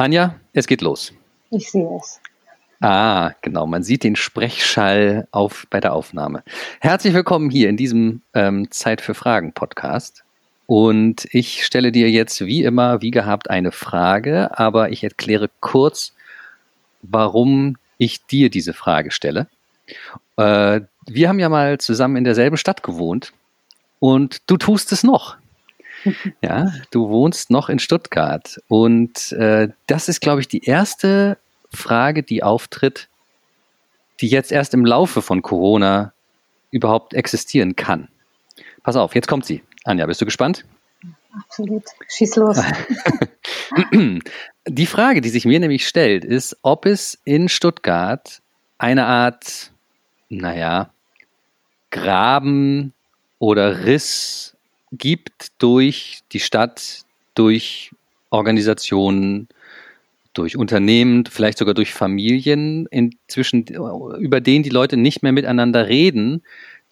Anja, es geht los. Ich sehe es. Ah, genau. Man sieht den Sprechschall auf, bei der Aufnahme. Herzlich willkommen hier in diesem ähm, Zeit für Fragen Podcast. Und ich stelle dir jetzt wie immer, wie gehabt, eine Frage, aber ich erkläre kurz, warum ich dir diese Frage stelle. Äh, wir haben ja mal zusammen in derselben Stadt gewohnt und du tust es noch. Ja, du wohnst noch in Stuttgart. Und äh, das ist, glaube ich, die erste Frage, die auftritt, die jetzt erst im Laufe von Corona überhaupt existieren kann. Pass auf, jetzt kommt sie. Anja, bist du gespannt? Absolut. Schieß los. Die Frage, die sich mir nämlich stellt, ist, ob es in Stuttgart eine Art, naja, Graben oder Riss gibt durch die Stadt, durch Organisationen, durch Unternehmen, vielleicht sogar durch Familien, inzwischen, über denen die Leute nicht mehr miteinander reden,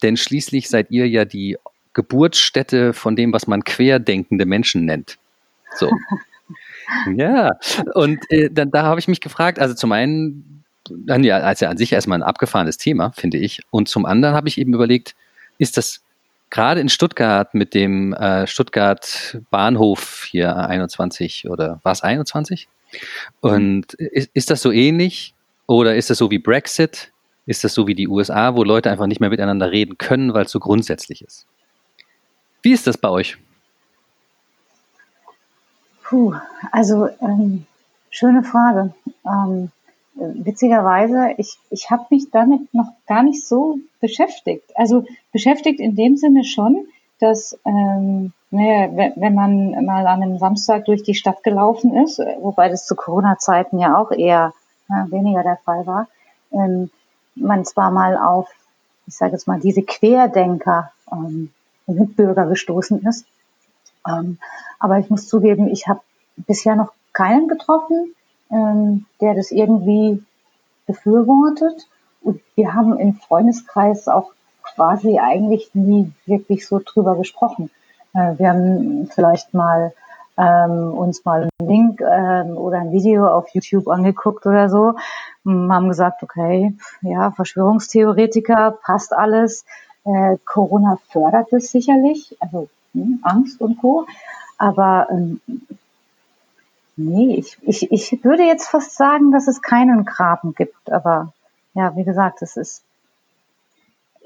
denn schließlich seid ihr ja die Geburtsstätte von dem, was man querdenkende Menschen nennt. So. ja, und äh, dann, da habe ich mich gefragt, also zum einen, dann ja, also an sich erstmal ein abgefahrenes Thema, finde ich, und zum anderen habe ich eben überlegt, ist das gerade in Stuttgart mit dem äh, Stuttgart Bahnhof hier 21 oder war es 21? Und ist, ist das so ähnlich oder ist das so wie Brexit? Ist das so wie die USA, wo Leute einfach nicht mehr miteinander reden können, weil es so grundsätzlich ist? Wie ist das bei euch? Puh, also ähm, schöne Frage. Ähm, witzigerweise, ich, ich habe mich damit noch gar nicht so beschäftigt. Also beschäftigt in dem Sinne schon, dass ähm, naja, wenn man mal an einem Samstag durch die Stadt gelaufen ist, wobei das zu Corona-Zeiten ja auch eher äh, weniger der Fall war, ähm, man zwar mal auf, ich sage jetzt mal, diese Querdenker ähm, Mitbürger gestoßen ist. Ähm, aber ich muss zugeben, ich habe bisher noch keinen getroffen, ähm, der das irgendwie befürwortet. Und wir haben im Freundeskreis auch quasi eigentlich nie wirklich so drüber gesprochen. Äh, wir haben vielleicht mal ähm, uns mal einen Link ähm, oder ein Video auf YouTube angeguckt oder so, haben gesagt, okay, ja, Verschwörungstheoretiker, passt alles. Äh, Corona fördert es sicherlich, also hm, Angst und Co. Aber ähm, Nee, ich, ich, ich würde jetzt fast sagen, dass es keinen Graben gibt. Aber ja, wie gesagt, es ist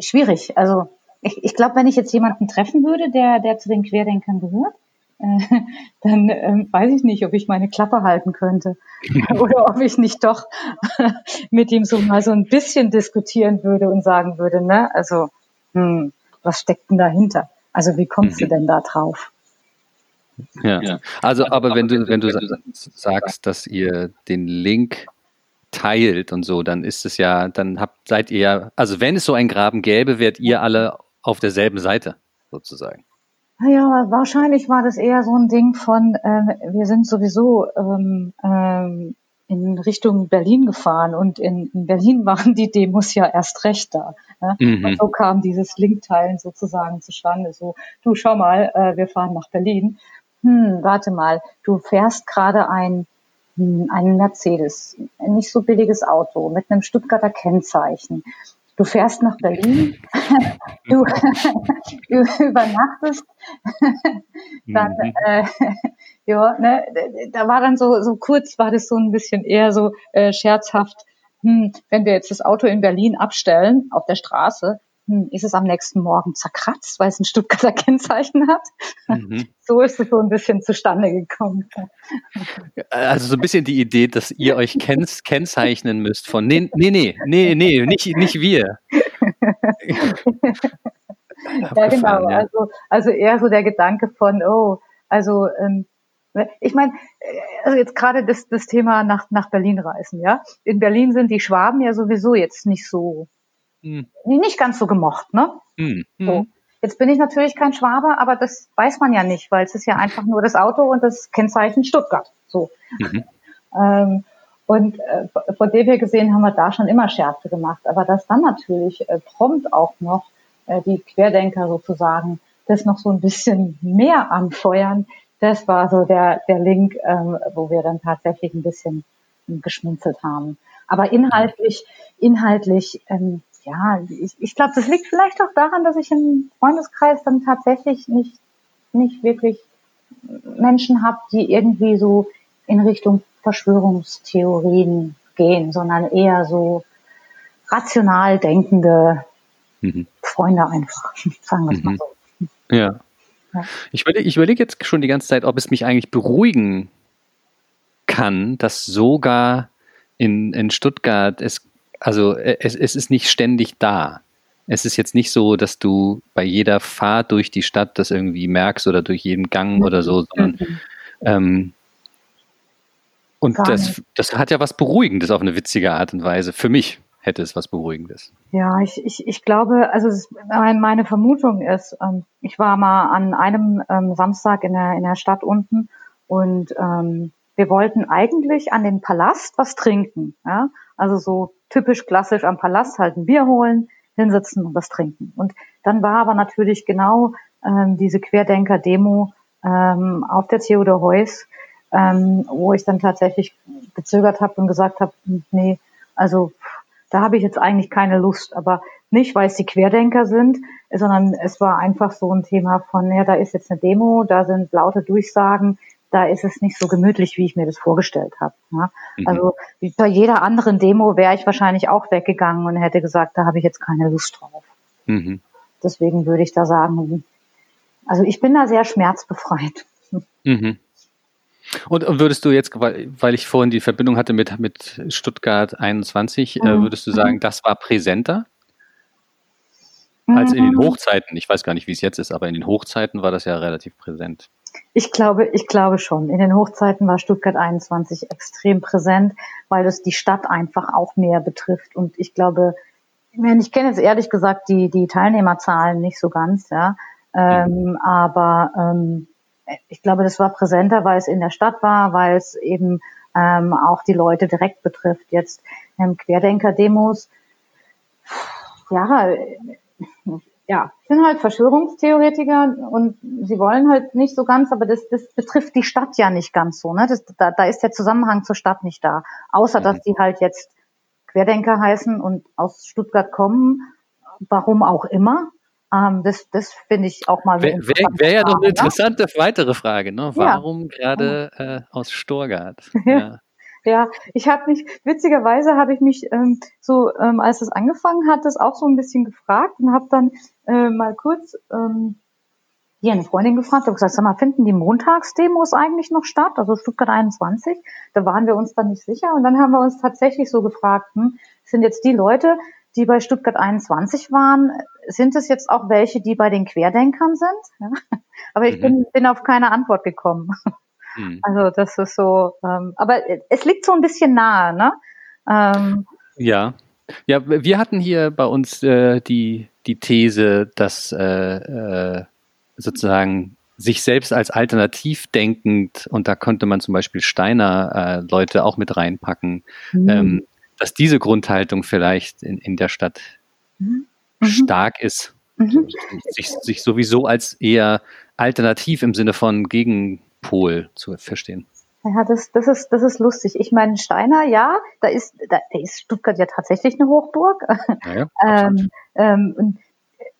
schwierig. Also ich, ich glaube, wenn ich jetzt jemanden treffen würde, der, der zu den Querdenkern gehört, äh, dann äh, weiß ich nicht, ob ich meine Klappe halten könnte oder ob ich nicht doch mit ihm so mal so ein bisschen diskutieren würde und sagen würde, ne, also hm, was steckt denn dahinter? Also wie kommst mhm. du denn da drauf? Ja. Also, aber wenn du, wenn du sagst, dass ihr den Link teilt und so, dann ist es ja, dann habt, seid ihr ja, also wenn es so einen Graben gäbe, wärt ihr alle auf derselben Seite, sozusagen. Naja, wahrscheinlich war das eher so ein Ding von, äh, wir sind sowieso ähm, ähm, in Richtung Berlin gefahren und in, in, Berlin waren die Demos ja erst recht da. Ne? Mhm. Und so kam dieses Linkteilen sozusagen zustande. So, du schau mal, äh, wir fahren nach Berlin hm, warte mal, du fährst gerade ein, hm, einen Mercedes, ein nicht so billiges Auto mit einem Stuttgarter Kennzeichen. Du fährst nach Berlin, du, du übernachtest, dann, mhm. äh, ja, ne, da war dann so, so kurz war das so ein bisschen eher so äh, scherzhaft, hm, wenn wir jetzt das Auto in Berlin abstellen auf der Straße, hm, ist es am nächsten Morgen zerkratzt, weil es ein Stuttgarter Kennzeichen hat. Mhm. So ist es so ein bisschen zustande gekommen. Also so ein bisschen die Idee, dass ihr euch kenn kennzeichnen müsst von nee, nee, nee, nee, nee, nicht, nicht wir. ja, genau. Ja. Also, also eher so der Gedanke von, oh, also ähm, ne, ich meine, äh, also jetzt gerade das, das Thema nach, nach Berlin reisen, ja. In Berlin sind die Schwaben ja sowieso jetzt nicht so hm. nicht ganz so gemocht, ne? Hm. So. Hm. Jetzt bin ich natürlich kein Schwabe, aber das weiß man ja nicht, weil es ist ja einfach nur das Auto und das Kennzeichen Stuttgart. So. Mhm. Ähm, und äh, von dem her gesehen haben wir da schon immer Schärfe gemacht. Aber dass dann natürlich äh, prompt auch noch äh, die Querdenker sozusagen das noch so ein bisschen mehr anfeuern, das war so der, der Link, ähm, wo wir dann tatsächlich ein bisschen geschmunzelt haben. Aber inhaltlich, inhaltlich, ähm, ja, ich, ich glaube, das liegt vielleicht auch daran, dass ich im Freundeskreis dann tatsächlich nicht, nicht wirklich Menschen habe, die irgendwie so in Richtung Verschwörungstheorien gehen, sondern eher so rational denkende mhm. Freunde einfach, sagen wir es mal mhm. so. Ja. ja. Ich überlege ich überleg jetzt schon die ganze Zeit, ob es mich eigentlich beruhigen kann, dass sogar in, in Stuttgart es, also es, es ist nicht ständig da. Es ist jetzt nicht so, dass du bei jeder Fahrt durch die Stadt das irgendwie merkst oder durch jeden Gang mhm. oder so, sondern mhm. ähm, und das, das hat ja was Beruhigendes auf eine witzige Art und Weise. Für mich hätte es was Beruhigendes. Ja, ich, ich, ich glaube, also meine Vermutung ist, ähm, ich war mal an einem ähm, Samstag in der, in der Stadt unten und ähm, wir wollten eigentlich an den Palast was trinken. Ja? Also so typisch klassisch am Palast halt ein Bier holen, hinsitzen und was trinken. Und dann war aber natürlich genau ähm, diese Querdenker-Demo ähm, auf der Theodor Heuss ähm, wo ich dann tatsächlich gezögert habe und gesagt habe, nee, also da habe ich jetzt eigentlich keine Lust, aber nicht, weil es die Querdenker sind, sondern es war einfach so ein Thema von, ja, da ist jetzt eine Demo, da sind laute Durchsagen, da ist es nicht so gemütlich, wie ich mir das vorgestellt habe. Ja. Mhm. Also bei jeder anderen Demo wäre ich wahrscheinlich auch weggegangen und hätte gesagt, da habe ich jetzt keine Lust drauf. Mhm. Deswegen würde ich da sagen, also ich bin da sehr schmerzbefreit. Mhm. Und würdest du jetzt, weil, weil ich vorhin die Verbindung hatte mit, mit Stuttgart 21, äh, mhm. würdest du sagen, das war präsenter? Als in den mhm. Hochzeiten. Ich weiß gar nicht, wie es jetzt ist, aber in den Hochzeiten war das ja relativ präsent. Ich glaube, ich glaube schon. In den Hochzeiten war Stuttgart 21 extrem präsent, weil es die Stadt einfach auch mehr betrifft. Und ich glaube, ich kenne jetzt ehrlich gesagt die, die Teilnehmerzahlen nicht so ganz, ja. Ähm, mhm. aber ähm, ich glaube, das war präsenter, weil es in der Stadt war, weil es eben ähm, auch die Leute direkt betrifft. Jetzt ähm, Querdenker-Demos, ja, ja, sind halt Verschwörungstheoretiker und sie wollen halt nicht so ganz, aber das, das betrifft die Stadt ja nicht ganz so. Ne? Das, da, da ist der Zusammenhang zur Stadt nicht da. Außer dass mhm. die halt jetzt Querdenker heißen und aus Stuttgart kommen, warum auch immer. Ähm, das das finde ich auch mal Wäre wär, wär ja noch eine interessante weitere Frage, ne? Warum ja. gerade äh, aus Storgard? Ja. Ja, ich habe mich, witzigerweise habe ich mich ähm, so, ähm, als es angefangen hat, das auch so ein bisschen gefragt und habe dann äh, mal kurz ähm, hier eine Freundin gefragt, habe gesagt, sag mal, finden die Montagsdemos eigentlich noch statt? Also Stuttgart 21? Da waren wir uns dann nicht sicher und dann haben wir uns tatsächlich so gefragt, hm, sind jetzt die Leute, die bei Stuttgart 21 waren, sind es jetzt auch welche, die bei den Querdenkern sind? Ja? Aber ich mhm. bin, bin auf keine Antwort gekommen. Mhm. Also das ist so, ähm, aber es liegt so ein bisschen nahe, ne? Ähm, ja. Ja, wir hatten hier bei uns äh, die, die These, dass äh, äh, sozusagen sich selbst als alternativ denkend, und da konnte man zum Beispiel Steiner äh, Leute auch mit reinpacken, mhm. ähm, dass diese Grundhaltung vielleicht in, in der Stadt mhm. stark ist. Mhm. Sich, sich sowieso als eher alternativ im Sinne von Gegenpol zu verstehen. Ja, das, das ist, das ist lustig. Ich meine, Steiner, ja, da ist, da, da ist Stuttgart ja tatsächlich eine Hochburg. Ja, ähm, ähm, und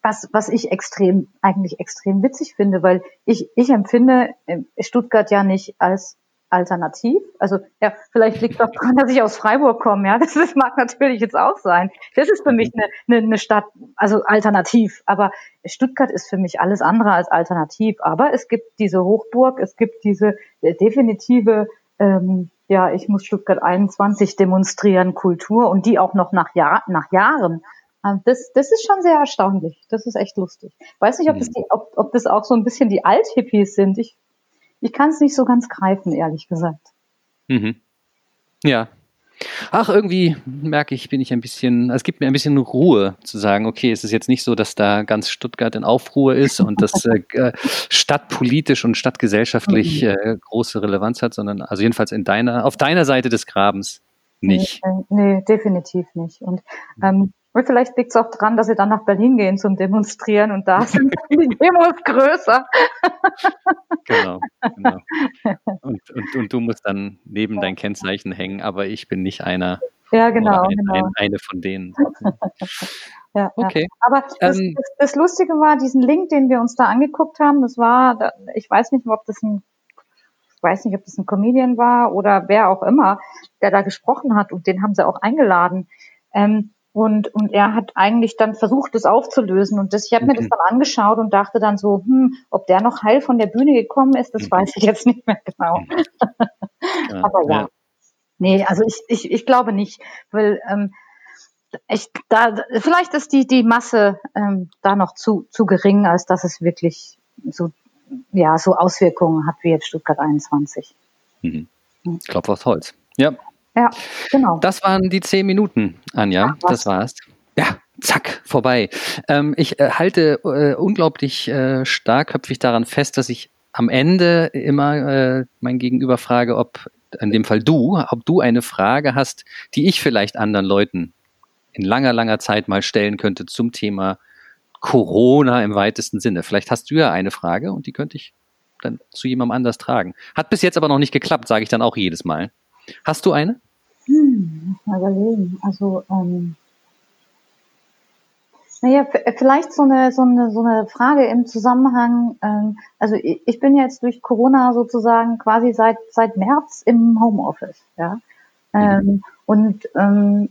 was, was ich extrem, eigentlich extrem witzig finde, weil ich, ich empfinde äh, Stuttgart ja nicht als alternativ. Also ja, vielleicht liegt es auch daran, dass ich aus Freiburg komme. Ja, das, das mag natürlich jetzt auch sein. Das ist für mich eine, eine, eine Stadt, also alternativ. Aber Stuttgart ist für mich alles andere als alternativ. Aber es gibt diese Hochburg, es gibt diese äh, definitive, ähm, ja, ich muss Stuttgart 21 demonstrieren, Kultur und die auch noch nach, Jahr, nach Jahren. Ähm, das, das ist schon sehr erstaunlich. Das ist echt lustig. Weiß nicht, ob das, die, ob, ob das auch so ein bisschen die Althippies sind. Ich ich kann es nicht so ganz greifen, ehrlich gesagt. Mhm. Ja. Ach, irgendwie merke ich, bin ich ein bisschen, es gibt mir ein bisschen Ruhe zu sagen, okay, es ist jetzt nicht so, dass da ganz Stuttgart in Aufruhr ist und das äh, äh stadtpolitisch und stadtgesellschaftlich mhm. äh, große Relevanz hat, sondern also jedenfalls in deiner, auf deiner Seite des Grabens nicht. Nee, nee definitiv nicht. Und ähm, Und vielleicht liegt es auch dran, dass sie dann nach Berlin gehen zum Demonstrieren und da sind die Demos größer. genau, genau. Und, und, und du musst dann neben dein Kennzeichen hängen, aber ich bin nicht einer. Ja, genau. Ein, genau. Ein, eine von denen. ja, okay. Ja. Aber das, ähm, das, das, Lustige war, diesen Link, den wir uns da angeguckt haben, das war, ich weiß nicht, ob das ein ich weiß nicht, ob das ein Comedian war oder wer auch immer, der da gesprochen hat und den haben sie auch eingeladen. Ähm, und, und er hat eigentlich dann versucht, das aufzulösen. Und das, ich habe mir das mhm. dann angeschaut und dachte dann so, hm, ob der noch heil von der Bühne gekommen ist, das mhm. weiß ich jetzt nicht mehr genau. Ja, Aber ja. ja. Nee, also ich, ich, ich glaube nicht, weil ähm, ich, da, vielleicht ist die, die Masse ähm, da noch zu, zu gering, als dass es wirklich so, ja, so Auswirkungen hat wie jetzt Stuttgart 21. Mhm. Klopf aufs Holz. Ja, ja, genau. Das waren die zehn Minuten, Anja. Ach, das war's. Ja, zack, vorbei. Ähm, ich äh, halte äh, unglaublich äh, starkköpfig daran fest, dass ich am Ende immer äh, mein Gegenüber frage, ob in dem Fall du, ob du eine Frage hast, die ich vielleicht anderen Leuten in langer, langer Zeit mal stellen könnte zum Thema Corona im weitesten Sinne. Vielleicht hast du ja eine Frage und die könnte ich dann zu jemandem anders tragen. Hat bis jetzt aber noch nicht geklappt, sage ich dann auch jedes Mal. Hast du eine? Hm, mal überlegen. Also, ähm, naja, vielleicht so eine, so eine, so eine Frage im Zusammenhang. Ähm, also ich, bin jetzt durch Corona sozusagen quasi seit, seit März im Homeoffice, ja. Ähm, mhm. Und ähm,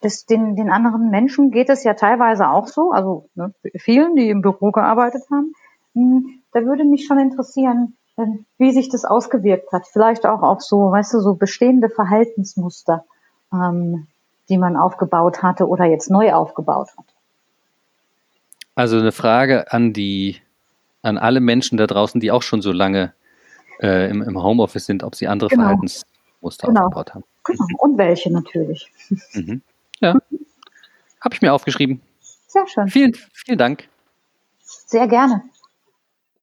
das, den, den anderen Menschen geht es ja teilweise auch so, also ne, vielen, die im Büro gearbeitet haben. Hm, da würde mich schon interessieren, wie sich das ausgewirkt hat. Vielleicht auch auf so, weißt du, so bestehende Verhaltensmuster, ähm, die man aufgebaut hatte oder jetzt neu aufgebaut hat. Also eine Frage an die, an alle Menschen da draußen, die auch schon so lange äh, im, im, Homeoffice sind, ob sie andere genau. Verhaltensmuster genau. aufgebaut haben. Genau. Und welche natürlich. Mhm. Ja. Habe ich mir aufgeschrieben. Sehr schön. Vielen, vielen Dank. Sehr gerne.